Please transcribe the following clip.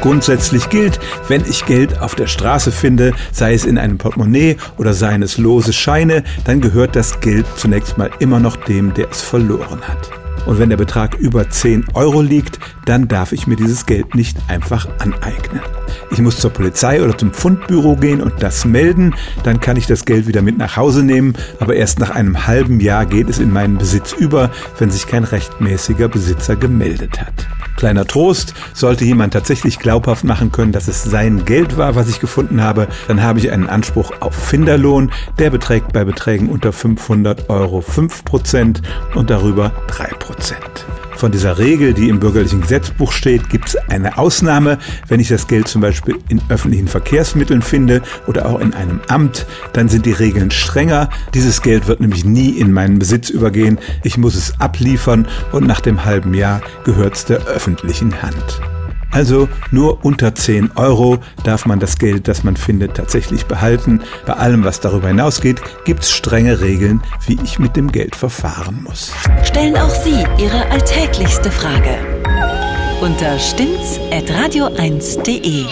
Grundsätzlich gilt, wenn ich Geld auf der Straße finde, sei es in einem Portemonnaie oder seien es lose Scheine, dann gehört das Geld zunächst mal immer noch dem, der es verloren hat. Und wenn der Betrag über 10 Euro liegt, dann darf ich mir dieses Geld nicht einfach aneignen. Ich muss zur Polizei oder zum Fundbüro gehen und das melden, dann kann ich das Geld wieder mit nach Hause nehmen, aber erst nach einem halben Jahr geht es in meinen Besitz über, wenn sich kein rechtmäßiger Besitzer gemeldet hat. Kleiner Trost, sollte jemand tatsächlich glaubhaft machen können, dass es sein Geld war, was ich gefunden habe, dann habe ich einen Anspruch auf Finderlohn. Der beträgt bei Beträgen unter 500 Euro 5% und darüber 3%. Von dieser Regel, die im bürgerlichen Gesetzbuch steht, gibt es eine Ausnahme. Wenn ich das Geld zum Beispiel in öffentlichen Verkehrsmitteln finde oder auch in einem Amt, dann sind die Regeln strenger. Dieses Geld wird nämlich nie in meinen Besitz übergehen. Ich muss es abliefern und nach dem halben Jahr gehört es der öffentlichen Hand. Also nur unter 10 Euro darf man das Geld, das man findet, tatsächlich behalten. Bei allem, was darüber hinausgeht, gibt es strenge Regeln, wie ich mit dem Geld verfahren muss. Stellen auch Sie Ihre alltäglichste Frage unter stimmtz.radio1.de.